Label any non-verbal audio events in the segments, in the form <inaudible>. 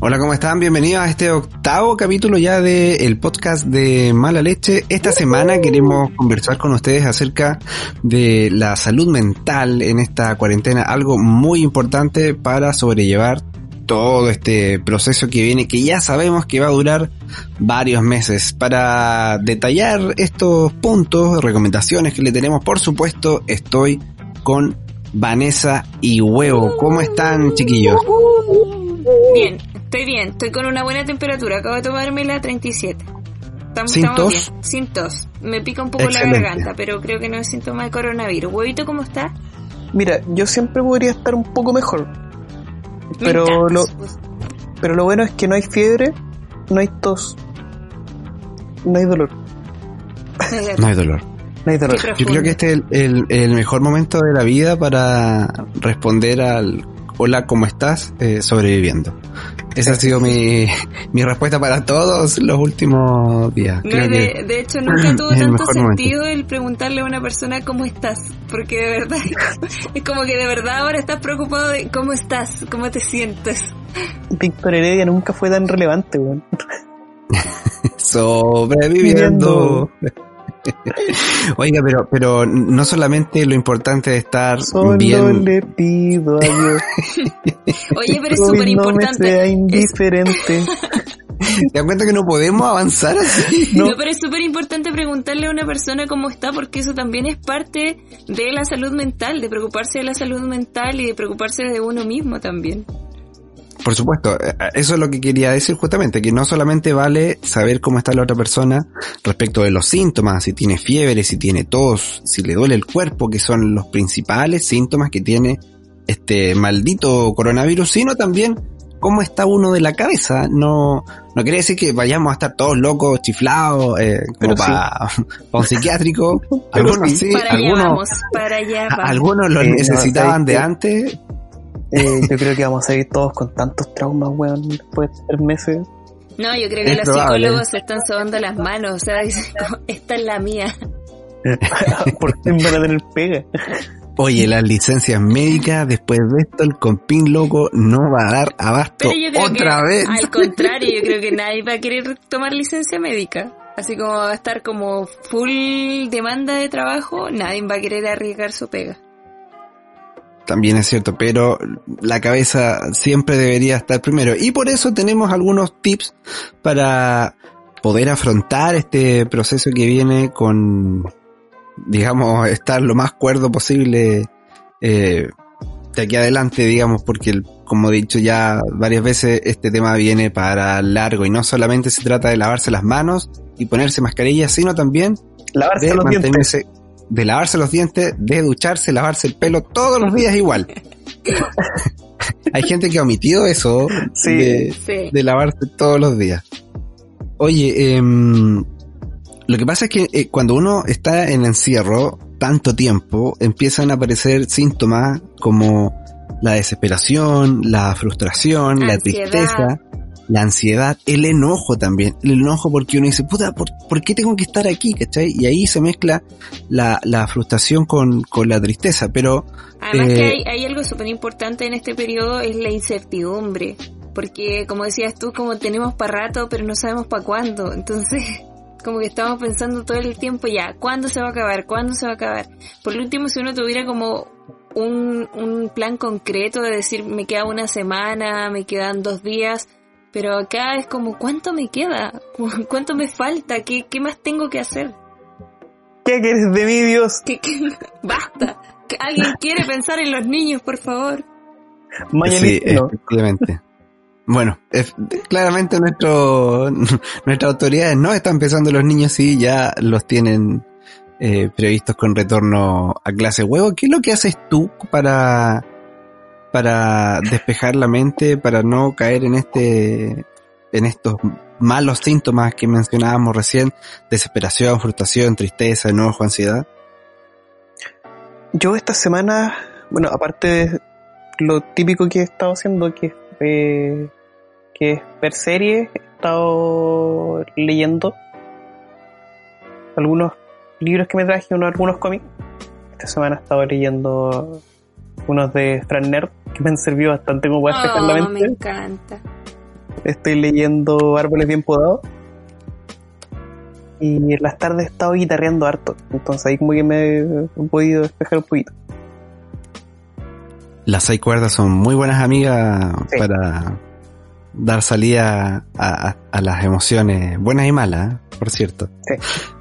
Hola, ¿cómo están? Bienvenidos a este octavo capítulo ya del podcast de Mala Leche. Esta semana queremos conversar con ustedes acerca de la salud mental en esta cuarentena, algo muy importante para sobrellevar todo este proceso que viene, que ya sabemos que va a durar varios meses. Para detallar estos puntos, recomendaciones que le tenemos, por supuesto, estoy con Vanessa y Huevo. ¿Cómo están, chiquillos? Bien, estoy bien, estoy con una buena temperatura, acabo de tomarme la 37. Estamos, ¿Sin estamos tos? bien, sin tos. Me pica un poco Excelente. la garganta, pero creo que no es síntoma de coronavirus. ¿Huevito cómo está? Mira, yo siempre podría estar un poco mejor. Me Pero encanta. lo, pero lo bueno es que no hay fiebre, no hay tos, no hay dolor, No hay dolor. no hay dolor. Yo creo que este es el, el- el mejor momento de la vida para responder al hola, ¿cómo estás? Eh, sobreviviendo. Esa ha sido mi, mi respuesta para todos los últimos días. No, Creo de, que de hecho, nunca <clears throat> tuvo el tanto momento. sentido el preguntarle a una persona cómo estás, porque de verdad <laughs> es como que de verdad ahora estás preocupado de cómo estás, cómo te sientes. Víctor Heredia nunca fue tan relevante, weón. <laughs> sobreviviendo. Oiga, pero, pero no solamente lo importante es estar Solo bien. le pido a Dios <laughs> Oye, pero es que súper no me sea importante. indiferente. <laughs> ¿Te das cuenta que no podemos avanzar así? No. pero es súper importante preguntarle a una persona cómo está, porque eso también es parte de la salud mental, de preocuparse de la salud mental y de preocuparse de uno mismo también. Por supuesto, eh, eso es lo que quería decir justamente, que no solamente vale saber cómo está la otra persona respecto de los síntomas, si tiene fiebre, si tiene tos, si le duele el cuerpo, que son los principales síntomas que tiene este maldito coronavirus, sino también cómo está uno de la cabeza. No, no quiere decir que vayamos a estar todos locos, chiflados, eh, como sí. <laughs> para un psiquiátrico. <laughs> Algunos sí. sí, para allá algunos, vamos, para allá vamos. algunos lo Eh, necesitaban ¿sabes de antes, Eh, <laughs> yo creo que vamos a ir todos con tantos traumas, weón, después de tres meses. No, yo creo que Es los probable. psicólogos se están sobando las manos, o sea, <laughs> dicen, esta es la mía. <laughs> Por fin van a tener pega. Oye, las licencias médicas, después de esto, el compín loco no va a dar abasto Pero yo creo otra que, vez. al contrario, yo creo que nadie va a querer tomar licencia médica. Así como va a estar como full demanda de trabajo, nadie va a querer arriesgar su pega. También es cierto, pero la cabeza siempre debería estar primero. Y por eso tenemos algunos tips para poder afrontar este proceso que viene con, digamos, estar lo más cuerdo posible eh, de aquí adelante, digamos, porque el- como he dicho ya varias veces, este tema viene para largo y no solamente se trata de lavarse las manos y ponerse mascarilla, sino también Lavarse de los dientes. De lavarse los dientes, de ducharse, lavarse el pelo todos los días igual. <laughs> Hay gente que ha omitido eso Sí. de, Sí. de lavarse todos los días. Oye, em, lo que pasa es que eh, cuando uno está en encierro tanto tiempo, empiezan a aparecer síntomas como la desesperación, la frustración, la tristeza, la ansiedad, el enojo también. El enojo porque uno dice, puta, ¿por, por qué tengo que estar aquí? ¿Cachai? Y ahí se mezcla la, la frustración con, con la tristeza. Pero Además Eh, que hay, hay algo súper importante en este periodo, es la incertidumbre. Porque como decías tú, como tenemos para rato, pero no sabemos para cuándo. Entonces, <laughs> como que estamos pensando todo el tiempo ya, ¿cuándo se va a acabar? ¿Cuándo se va a acabar? Por último, si uno tuviera como un, un plan concreto de decir, me queda una semana, me quedan dos días, pero acá es como, ¿cuánto me queda? <laughs> ¿Cuánto me falta? ¿Qué, qué más tengo que hacer? ¿Qué quieres de mí, Dios? ¿Qué, qué? <laughs> Basta. Que ¿Alguien quiere pensar en los niños, por favor? Sí, efectivamente. Bueno, es- claramente nuestro, <laughs> nuestras autoridades no están pensando en los niños y ya los tienen eh, previstos con retorno a clase huevo. ¿Qué es lo que haces tú para, para despejar la mente, para no caer en este, en estos malos síntomas que mencionábamos recién? Desesperación, frustración, tristeza, enojo, ansiedad. Yo esta semana, bueno, aparte de lo típico que he estado haciendo, que eh, que es ver series, he estado leyendo algunos libros que me traje, unos, algunos cómics. Esta semana he estado leyendo unos de Fran Nerd, que me han servido bastante como para despejar la Oh, me mente. encanta. estoy leyendo Árboles Bien Podados. Y en las tardes he estado guitarreando harto. Entonces ahí como que me he podido despejar un poquito. Las seis cuerdas son muy buenas amigas para dar salida a, las emociones buenas y malas, por cierto.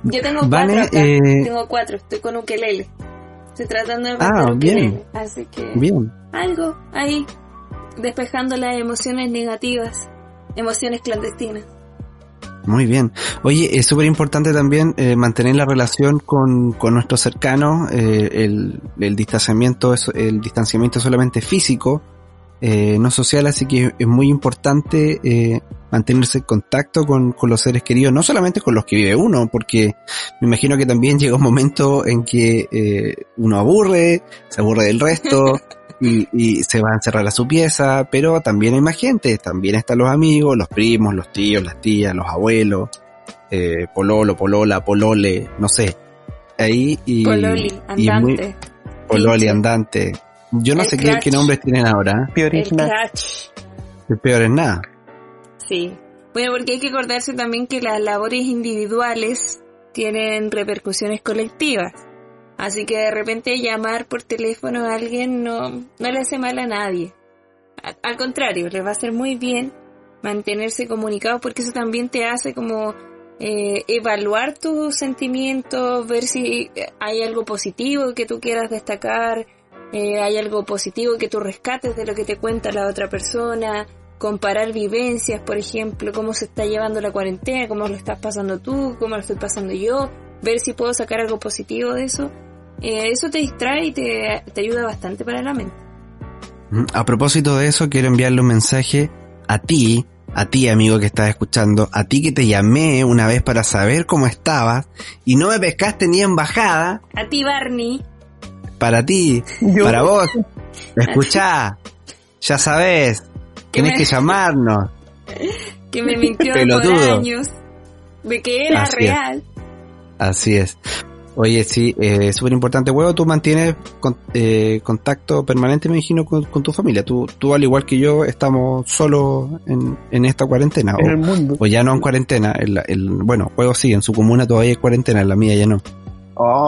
Yo tengo cuatro acá. Eh, tengo cuatro, estoy con ukelele. Estoy tratando de ah, bien. así que bien. algo ahí despejando las emociones negativas, emociones clandestinas. Muy bien. Oye, es súper importante también eh, mantener la relación con, con nuestros cercanos, eh, el, el, distanciamiento, el distanciamiento solamente físico, eh, no social, así que es muy importante eh, mantenerse en contacto con, con, los seres queridos, no solamente con los que vive uno, porque me imagino que también llega un momento en que eh, uno aburre, se aburre del resto, <laughs> y, se va a encerrar a su pieza, pero también hay más gente, también están los amigos, los primos, los tíos, las tías, los abuelos, eh, pololo, polola, polole, no sé. Ahí y, Pololi, andante. pololi, andante. Yo no sé qué, qué, nombres tienen ahora. Peor es nada. Peor es nada. Sí. Bueno, porque hay que acordarse también que las labores individuales tienen repercusiones colectivas. Así que de repente llamar por teléfono a alguien no, no le hace mal a nadie. Al contrario, le va a hacer muy bien mantenerse comunicado porque eso también te hace como eh, evaluar tus sentimientos, ver si hay algo positivo que tú quieras destacar, eh, hay algo positivo que tú rescates de lo que te cuenta la otra persona, comparar vivencias, por ejemplo, cómo se está llevando la cuarentena, cómo lo estás pasando tú, cómo lo estoy pasando yo, ver si puedo sacar algo positivo de eso eh, eso te distrae y te, ayuda bastante para la mente. A propósito de eso, quiero enviarle un mensaje a ti, a ti amigo que estás escuchando, a ti que te llamé una vez para saber cómo estabas y no me pescaste ni en bajada. A ti Barney. Para ti, para vos. <laughs> Escuchá, ya sabes, tienes que llamarnos. <laughs> Que me mintió por años de que era real. Así es. Oye, sí, eh, es súper importante, huevo, tú mantienes eh, contacto permanente, me imagino, con, tu familia. Tú, tú, al igual que yo, estamos solos en, en esta cuarentena. En el mundo. O ya no en cuarentena. El, el, bueno, juego sí, en su comuna todavía hay cuarentena, en la mía ya no.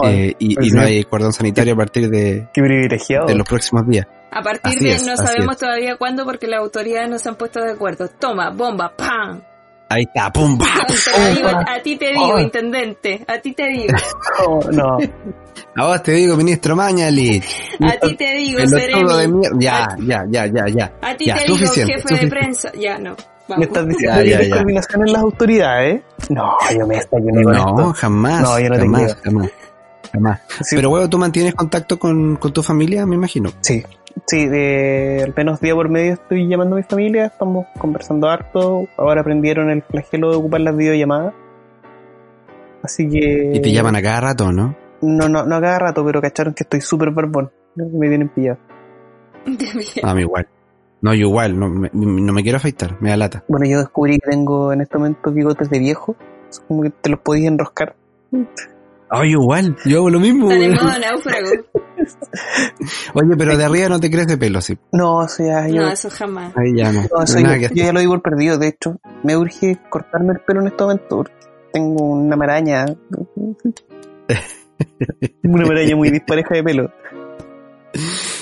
Eh, y, y no hay cordón sanitario a partir de, qué privilegiado. de los próximos días. A partir de no sabemos todavía cuándo porque las autoridades no se han puesto de acuerdo. Toma, bomba, ¡pam! Ahí está, pum, a ti te digo, oh. intendente, a ti te digo. <laughs> Oh, no. A vos te digo, ministro Mañali. A ti te digo, Seremi. Ya, ya, ya, ya, ya. A ti te digo, jefe de prensa. Ya, no. Me estás diciendo que hay discriminación en las autoridades. No, yo me estoy No, no jamás. No, yo no jamás, jamás. Jamás. Pero, huevo, ¿tú mantienes contacto con, con tu familia, me imagino? Sí, Sí, de, al menos día por medio estoy llamando a mi familia, estamos conversando harto, ahora aprendieron el flagelo de ocupar las videollamadas. Así que... ¿Y te llaman a cada rato, no? No, no, no a cada rato, pero cacharon que estoy súper barbón, me tienen pillado. <laughs> A mí igual. No, yo igual, no me, no me quiero afeitar, me da lata. Bueno, yo descubrí que tengo en este momento bigotes de viejo, es como que te los podías enroscar. Ay, igual, yo hago lo mismo. náufrago. <laughs> Oye, pero de arriba no te crees de pelo, sí. No, eso ya. Yo, no, eso jamás. Ahí ya no. no eso yo, yo, ya lo digo por perdido. De hecho, me urge cortarme el pelo en este momento porque tengo una maraña. <laughs> una maraña muy dispareja de pelo.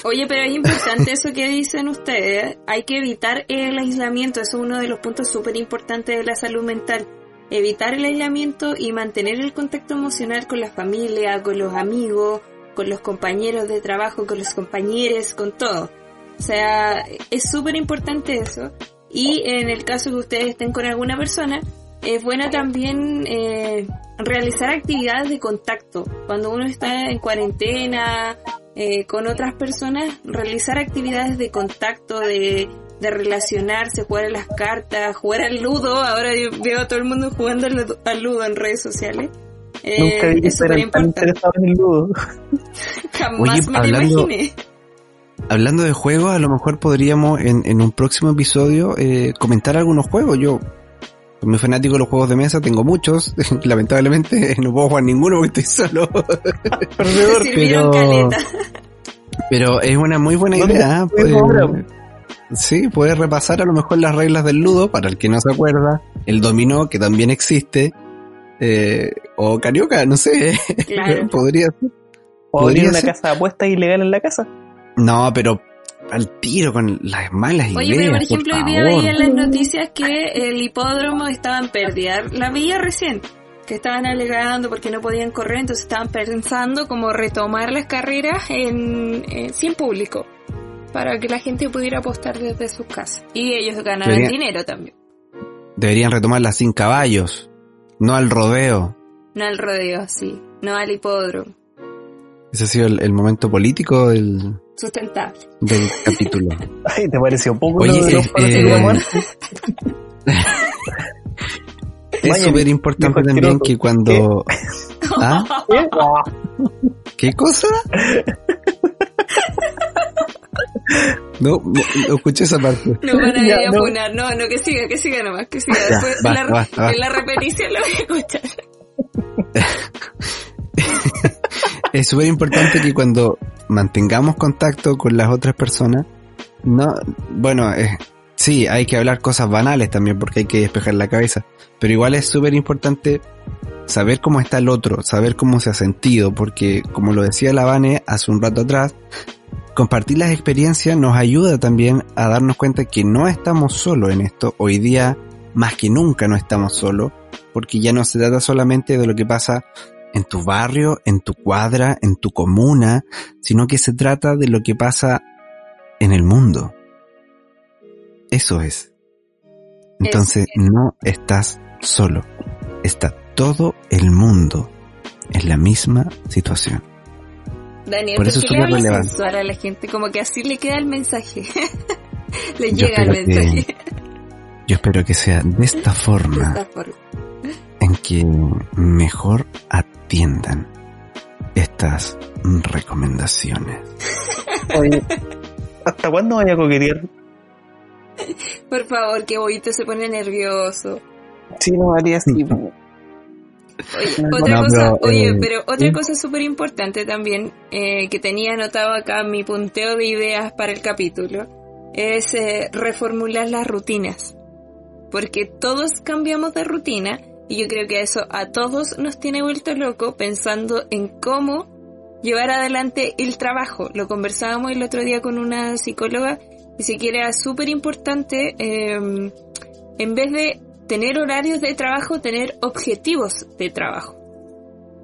Oye, pero es importante eso que dicen ustedes. Hay que evitar el aislamiento. Eso es uno de los puntos súper importantes de la salud mental evitar el aislamiento y mantener el contacto emocional con la familia, con los amigos, con los compañeros de trabajo, con los compañeros, con todo. O sea, es súper importante eso. Y en el caso que ustedes estén con alguna persona, es bueno también eh, realizar actividades de contacto. Cuando uno está en cuarentena eh, con otras personas, realizar actividades de contacto, de de relacionarse, jugar a las cartas, jugar al ludo. Ahora yo veo a todo el mundo jugando al ludo en redes sociales. Eh, Nunca vi que tan interesados en el ludo. <laughs> Jamás me hablando, imaginé. Hablando de juegos, a lo mejor podríamos en, en un próximo episodio eh, comentar algunos juegos. Yo soy muy fanático de los juegos de mesa, tengo muchos. <laughs> Lamentablemente <laughs> no puedo jugar ninguno porque estoy solo. <laughs> pero, pero es una muy buena idea. Sí, puedes repasar a lo mejor las reglas del ludo, para el que no se acuerda, el dominó, que también existe, eh, o carioca, no sé, Claro. podría ser. O abrir Podría una ser. casa de apuestas ilegal en la casa. No, pero al tiro con las malas Oye, ideas, pero por ejemplo, hoy día veía en las noticias que el hipódromo estaba en pérdida. La veía recién, que estaban alegando porque no podían correr, entonces estaban pensando como retomar las carreras en, en- sin público, para que la gente pudiera apostar desde sus casas. Y ellos ganaran dinero también, Deberían retomarlas sin caballos, no al rodeo. no al rodeo, sí, no al hipódromo. Ese ha sido el, el momento político del, Sustentable. del capítulo. <laughs> Ay, ¿te pareció poco Oye, los eh, eh? <laughs> Es Vaya, súper importante también que cuando... ¿Eh? <laughs> Ah, ¿Qué cosa? No, no, no escuché esa parte. No van a ir Ya, a no. funar, no, no, que siga, que siga nomás, que siga. Ya, Después basta, la, basta, basta. en la repetición lo voy a escuchar. Es súper importante que cuando mantengamos contacto con las otras personas, no, bueno, eh, sí, hay que hablar cosas banales también porque hay que despejar la cabeza, pero igual es súper importante saber cómo está el otro, saber cómo se ha sentido, porque como lo decía la Vane hace un rato atrás, compartir las experiencias nos ayuda también a darnos cuenta que no estamos solos en esto. Hoy día, más que nunca, no estamos solos, porque ya no se trata solamente de lo que pasa en tu barrio, en tu cuadra, en tu comuna, sino que se trata de lo que pasa en el mundo. Eso es. Entonces no estás solo, está todo el mundo en la misma situación. Daniel, Por ¿por eso es le relevante. a la gente? Como que así le queda el mensaje. <laughs> le Yo llega el que- mensaje. Yo espero que sea de esta <laughs> De forma esta forma. en que mejor atiendan estas recomendaciones. Oye, ¿hasta cuándo vaya a coquetear? Por favor, que Boito se pone nervioso. Sí, no, haría así. Oye, No, otra no, cosa, pero, oye, eh, pero otra sí. cosa súper importante también eh, que tenía anotado acá en mi punteo de ideas para el capítulo es eh, reformular las rutinas. Porque todos cambiamos de rutina y yo creo que eso a todos nos tiene vuelto loco pensando en cómo llevar adelante el trabajo. Lo conversábamos el otro día con una psicóloga y si quiere es súper importante eh, en vez de tener horarios de trabajo, tener objetivos de trabajo.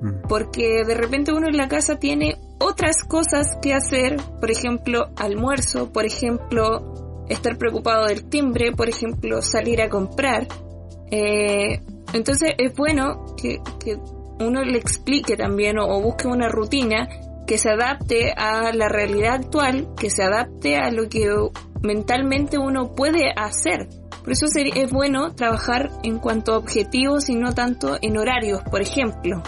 Mm. Porque de repente uno en la casa tiene otras cosas que hacer, por ejemplo, almuerzo, por ejemplo, estar preocupado del timbre, por ejemplo, salir a comprar. Eh, entonces es bueno que, uno le explique también o, o busque una rutina que se adapte a la realidad actual, que se adapte a lo que mentalmente uno puede hacer. Por eso es bueno trabajar en cuanto a objetivos y no tanto en horarios, por ejemplo.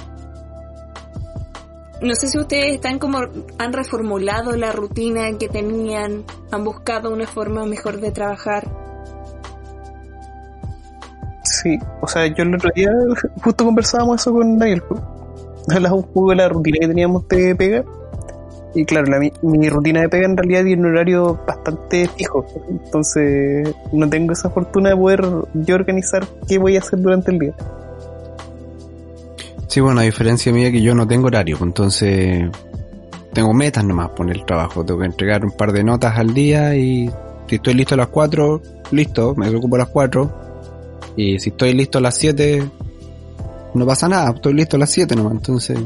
No sé si ustedes están como han reformulado la rutina que tenían, han buscado una forma mejor de trabajar. Sí, o sea, yo el otro día justo conversábamos eso con Daniel. pues. Hablábamos un poco de la rutina que teníamos de pega. Y claro, la, mi, mi rutina de pega en realidad tiene un horario bastante fijo. Entonces, no tengo esa fortuna de poder yo organizar qué voy a hacer durante el día. Sí, bueno, a diferencia mía que yo no tengo horario, pues, entonces tengo metas nomás por el trabajo. Tengo que entregar un par de notas al día y si estoy listo a las 4, listo, me ocupo a las 4. Y si estoy listo a las 7, no pasa nada, estoy listo a las 7 nomás. Entonces,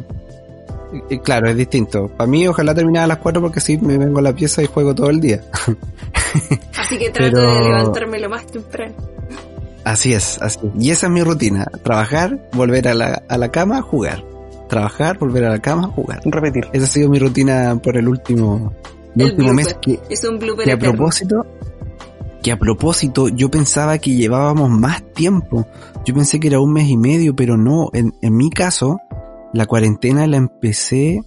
y- y claro, es distinto. Para mí, ojalá terminar a las 4 porque así me vengo a la pieza y juego todo el día. <laughs> Así que trato Pero- de levantarme lo más temprano. Así es, así. Y esa es mi rutina. Trabajar, volver a la, a la cama, jugar. Trabajar, volver a la cama, jugar. Repetir. Esa ha sido mi rutina por el último, el El último mes. Que, Es un blooper que a eterno. propósito, que a propósito, yo pensaba que llevábamos más tiempo. Yo pensé que era un mes y medio, pero no. En, en mi caso, la cuarentena la empecé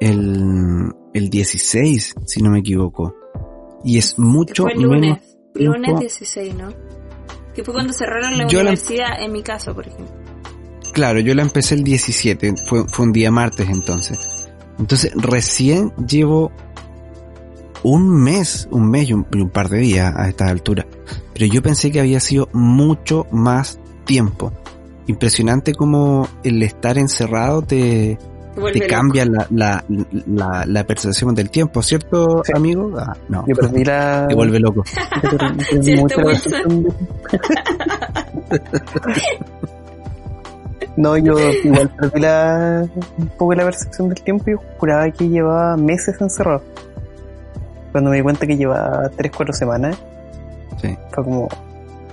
el, el 16, si no me equivoco. Y es mucho Fue el menos lunes. tiempo. Lunes 16, ¿no? Que fue cuando cerraron la Yo la- universidad, en mi caso, por ejemplo. Claro, yo la empecé el 17, fue, fue un día martes entonces. Entonces recién llevo un mes, un mes y un, y un par de días a estas alturas. Pero yo pensé que había sido mucho más tiempo. Impresionante como el estar encerrado te, Te cambia la, la, la, la percepción del tiempo, ¿cierto, Sí. amigo? Ah, no, Yo perdí la. <laughs> te vuelve loco. <laughs> <laughs> No, yo igual perdí la, un poco la percepción del tiempo y juraba que llevaba meses encerrado. Cuando me di cuenta que llevaba 3-4 semanas, Sí. fue como,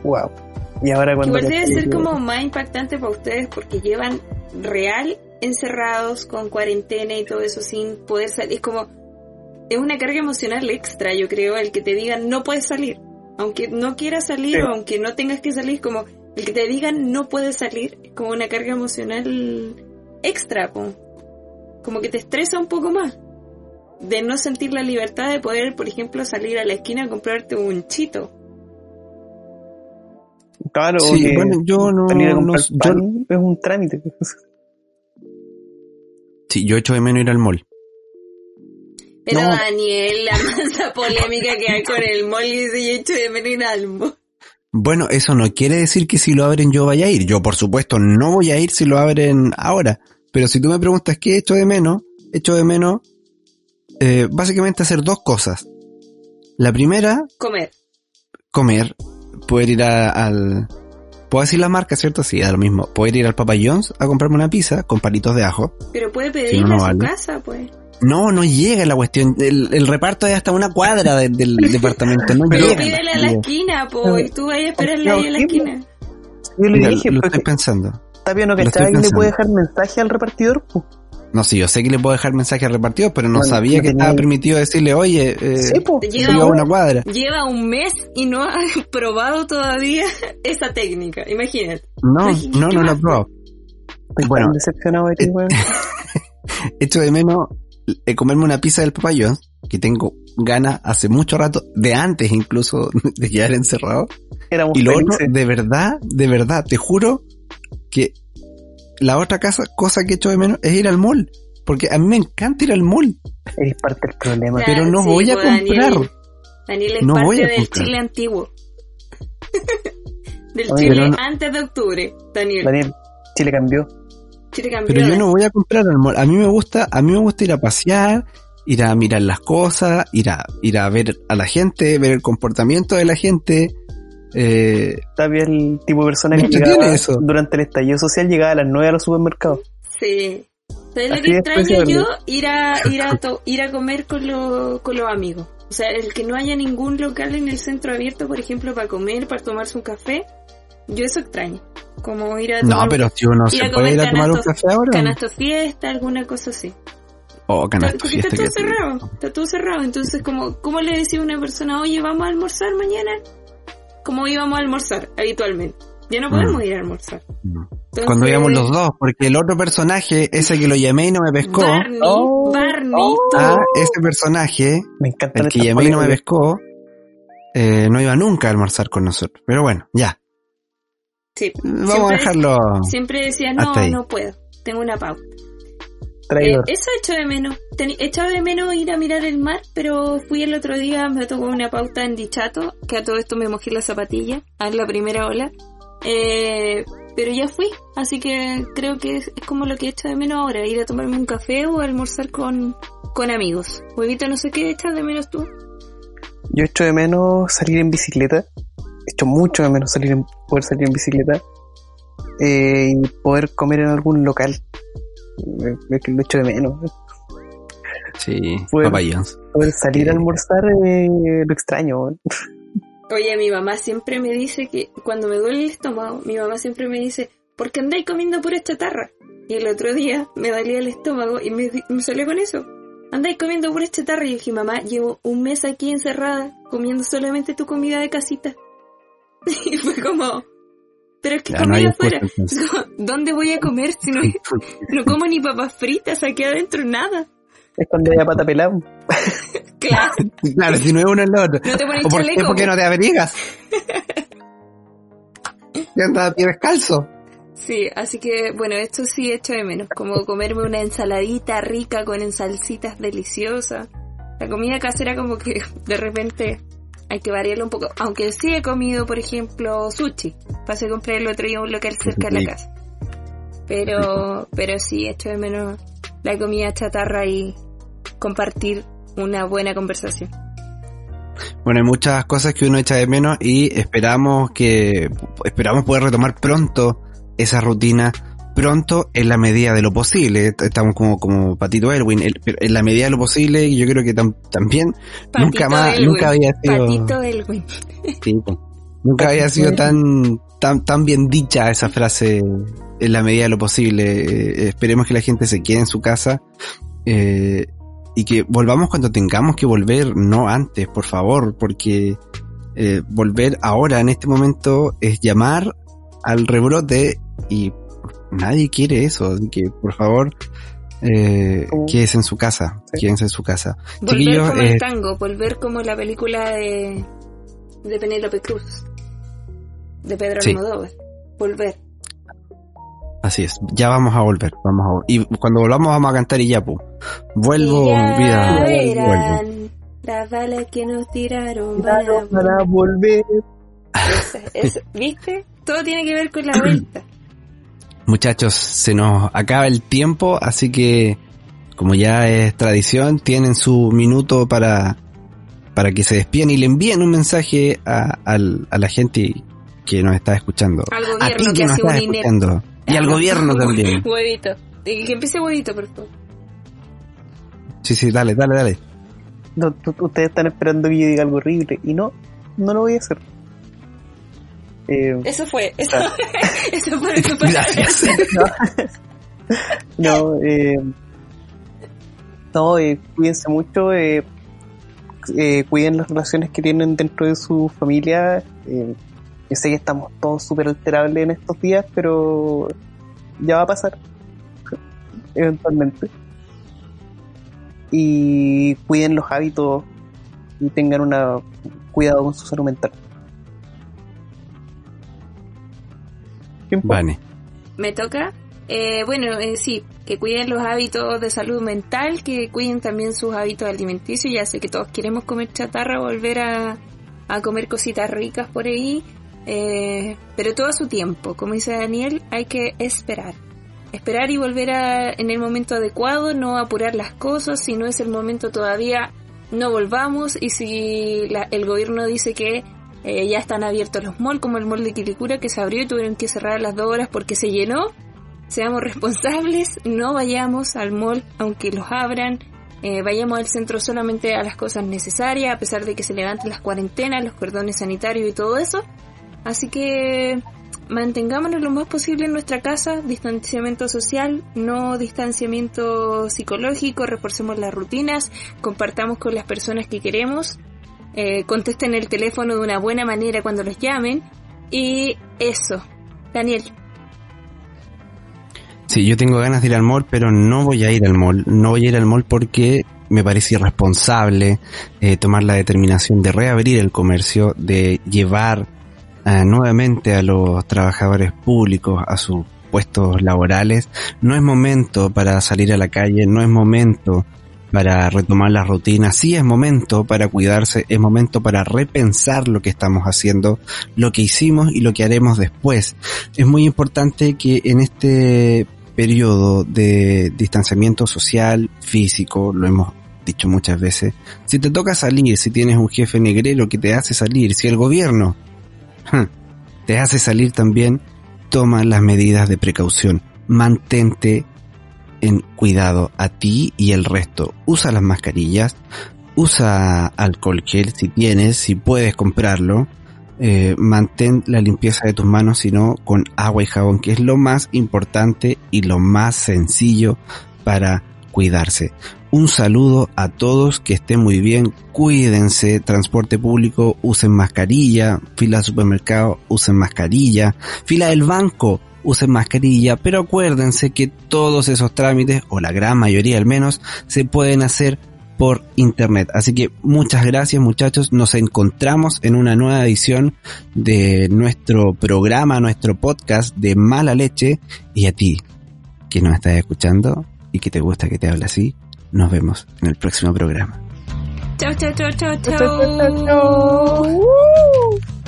wow. Y ahora cuando... Igual debe ser como más impactante para ustedes porque llevan real encerrados con cuarentena y todo eso sin poder salir. Es como, es una carga emocional extra, yo creo, el que te digan no puedes salir. Aunque no quieras salir Sí. o aunque no tengas que salir, como el que te digan no puedes salir, es como una carga emocional extra, po. como que te estresa un poco más. De no sentir la libertad de poder, por ejemplo, salir a la esquina a comprarte un chito. Claro, Sí, que bueno, yo no, salir a no- comprar yo, es un trámite. sí, yo echo de menos ir al mall. Pero No. Daniel, la masa <laughs> polémica que hay con el mall y dice yo echo de menos ir al mall. Bueno, eso no quiere decir que si lo abren yo vaya a ir. Yo, por supuesto, no voy a ir si lo abren ahora. Pero si tú me preguntas qué echo de menos, echo de menos eh, básicamente hacer dos cosas. La primera, Comer. comer, poder ir a- al... ¿Puedo decir la marca, cierto? Sí, da lo mismo. Poder ir al Papa John's a comprarme una pizza con palitos de ajo. Pero puede no, no a su vale. casa, pues. No, no llega la cuestión. El, el reparto es hasta una cuadra de- del <laughs> departamento. No Pero- llega. pídele a la esquina, pues. Y tú vayas a esperarle ahí a la esquina. Yo le Mira, dije, lo pues, estoy pensando. Tapia no lo cachaba estoy que le puede dejar mensaje al repartidor. pues. No sé, yo sé que le puedo dejar mensaje al repartido, pero no Bueno, sabía que tenía- estaba permitido decirle, oye, eh, Sí, pues. Llega sigo a un- una cuadra. Lleva un mes y no ha <laughs> probado todavía esa técnica. Imagínate. No, no, ¿qué no la probó. Estoy Bueno. decepcionado de ti, Eh, weón. <laughs> Echo de menos eh, comerme una pizza del Papa John's, que tengo ganas hace mucho rato, de antes incluso <laughs> de quedar encerrado. Éramos Y lo otro, felices. de verdad, de verdad, te juro que la otra casa, cosa que echo de menos es ir al mall. Porque a mí me encanta ir al mall, Eres parte del problema. pero no Sí, voy a pues, comprar. Daniel, Daniel es No parte voy a del comprar. Chile antiguo. <laughs> del Oye, Chile no- antes de octubre, Daniel. Daniel, Chile cambió. Chile cambió. Pero yo no voy a comprar al mall. A mí me gusta, a mí me gusta ir a pasear, ir a mirar las cosas, ir a, ir a ver a la gente, ver el comportamiento de la gente. Eh, Tapia el tipo de persona que llegaba eso. durante el estallido social llegaba a las 9 a los supermercados. Sí. ¿Sabes lo Así que extraño yo? Ir a, ir a, <laughs> to- ir a comer con, lo- con los amigos. O sea, el que no haya ningún local en el centro abierto, por ejemplo, para comer, para tomarse un café. Yo eso extraño. Como ir a tomar no, pero si uno se puede ir a tomar un café ahora. canasto fiesta, alguna cosa así. O canasto Porque fiesta está todo que- cerrado, está todo cerrado. Entonces, como, ¿cómo le decía a una persona, oye, vamos a almorzar mañana? Como íbamos a almorzar habitualmente. Ya no podemos Mm. ir a almorzar. No. Entonces, Cuando íbamos los dos, porque el otro personaje, ese que lo llamé y no me pescó, Barney, Oh, Barney, oh. ah, ese personaje, Me encanta el que llamé y no me pescó, eh, no iba nunca a almorzar con nosotros. Pero bueno, ya. Sí. Vamos Siempre- a dejarlo. Siempre decía, no, no puedo, tengo una pauta. Traidor. Eh, eso echo de menos. Ten- echaba de menos ir a mirar el mar, pero fui el otro día, me tocó una pauta en Dichato, que a todo esto me mojé la zapatilla, a la primera ola. Eh, pero ya fui, así que creo que es, es como lo que echo de menos ahora, ir a tomarme un café o almorzar con, con amigos. Huevito, no sé qué echas de menos tú. Yo echo de menos salir en bicicleta. Echo mucho de menos salir en, poder salir en bicicleta. Eh, y poder comer en algún local. Es que lo echo de menos. Sí, Bueno. Papa John's. Poder salir Sí. a almorzar eh, lo extraño. Oye, mi mamá siempre me dice que cuando me duele el estómago, mi mamá siempre me dice, ¿por qué andáis comiendo pura chatarra? Y el otro día me dolía el estómago y me, me salió con eso. Andáis comiendo pura chatarra. Y yo dije, mamá, llevo un mes aquí encerrada comiendo solamente tu comida de casita. <laughs> Y fue como, pero es que Ya no hay comer afuera. excusa, entonces. <laughs> ¿Dónde voy a comer si no, no como ni papas fritas aquí adentro? Nada. Es cuando haya pata pelada. <laughs> Claro, <laughs> Claro, si no es uno es lo otro. no te pones ¿O por qué? no te abrigas. Y andas a pie descalzo. Sí, así que bueno, esto sí echo de menos, como comerme una ensaladita rica con salsitas deliciosas, La comida casera como que de repente hay que variarlo un poco. Aunque sí he comido, por ejemplo, sushi. Pasé a comprar el otro día un local cerca de la casa. Pero, pero sí, echo de menos la comida chatarra y compartir una buena conversación. Bueno, hay muchas cosas que uno echa de menos y esperamos que, esperamos poder retomar pronto esa rutina pronto en la medida de lo posible. Estamos como, como Patito Elwin, en la medida de lo posible, yo creo que también nunca más, nunca había sido. Patito Elwin. nunca había sido tan, tan, tan bien dicha esa frase en la medida de lo posible. Eh, esperemos que la gente se quede en su casa. Eh, y que volvamos cuando tengamos que volver, no antes, por favor, porque eh, volver ahora, en este momento, es llamar al rebrote y nadie quiere eso, así que por favor, eh, oh. quédese en su casa, quédense en su casa. Volver como el eh, tango, volver como la película de, de Penélope Cruz, de Pedro Almodóvar, volver. Así es, ya vamos a volver, vamos a y cuando volvamos vamos a cantar y ya. Vuelvo, vida, vuelvo. Las balas que nos tiraron para volver. ¿Viste? Todo tiene que ver con la <clears throat> vuelta. Muchachos, se nos acaba el tiempo, así que como ya es tradición, tienen su minuto para, para que se despiden y le envíen un mensaje a, a la gente que nos está escuchando. Al gobierno que, nos está escuchando. Y al gobierno también. <laughs> Huevito. Que empiece huevito, por favor. Sí, sí, dale, dale, dale. No, ustedes están esperando que yo diga algo horrible y no, no lo voy a hacer. Eh, eso fue, eso, <laughs> eso fue <laughs> pasó. Gracias. no, eh, no eh, cuídense mucho, eh, eh, cuiden las relaciones que tienen dentro de su familia. Yo sé que estamos todos súper alterables en estos días, pero ya va a pasar, eventualmente. Y cuiden los hábitos y tengan una cuidado con su salud mental. Vale. ¿Me toca? Eh, bueno, eh, sí, que cuiden los hábitos de salud mental, que cuiden también sus hábitos alimenticios. Ya sé que todos queremos comer chatarra, volver a, a comer cositas ricas por ahí, eh, pero todo a su tiempo. Como dice Daniel, hay que esperar. Esperar y volver a, en el momento adecuado, no apurar las cosas. Si no es el momento todavía, no volvamos. Y si el gobierno dice que eh, ya están abiertos los malls, como el mall de Quilicura que se abrió y tuvieron que cerrar a las dos horas porque se llenó. Seamos responsables, no vayamos al mall aunque los abran. Eh, vayamos al centro solamente a las cosas necesarias, a pesar de que se levanten las cuarentenas, los cordones sanitarios y todo eso. Así que mantengámonos lo más posible en nuestra casa, distanciamiento social, no distanciamiento psicológico, reforcemos las rutinas, compartamos con las personas que queremos eh, contesten el teléfono de una buena manera cuando los llamen. Y eso. Daniel. Sí, yo tengo ganas de ir al mall, pero no voy a ir al mall. No voy a ir al mall porque me parece irresponsable eh, tomar la determinación de reabrir el comercio, de llevar eh, nuevamente a los trabajadores públicos a sus puestos laborales. No es momento para salir a la calle, no es momento para retomar las rutinas, sí es momento para cuidarse, es momento para repensar lo que estamos haciendo, lo que hicimos y lo que haremos después. Es muy importante que en este periodo de distanciamiento social, físico, lo hemos dicho muchas veces, si te toca salir, si tienes un jefe negrero que te hace salir, si el gobierno te hace salir también, toma las medidas de precaución, mantente en cuidado a ti y el resto. Usa las mascarillas, usa alcohol gel si tienes, si puedes comprarlo. Eh, mantén la limpieza de tus manos, sino con agua y jabón, que es lo más importante y lo más sencillo para cuidarse. Un saludo a todos, que estén muy bien, cuídense, transporte público, usen mascarilla, fila de supermercado, usen mascarilla, fila del banco, usen mascarilla, pero acuérdense que todos esos trámites, o la gran mayoría al menos, se pueden hacer por internet. Así que muchas gracias muchachos, nos encontramos en una nueva edición de nuestro programa, nuestro podcast de mala leche y a ti que nos estás escuchando y que te gusta que te hable así, nos vemos en el próximo programa. Chao, chao, chao, chao, Chao, chao, chao, chao.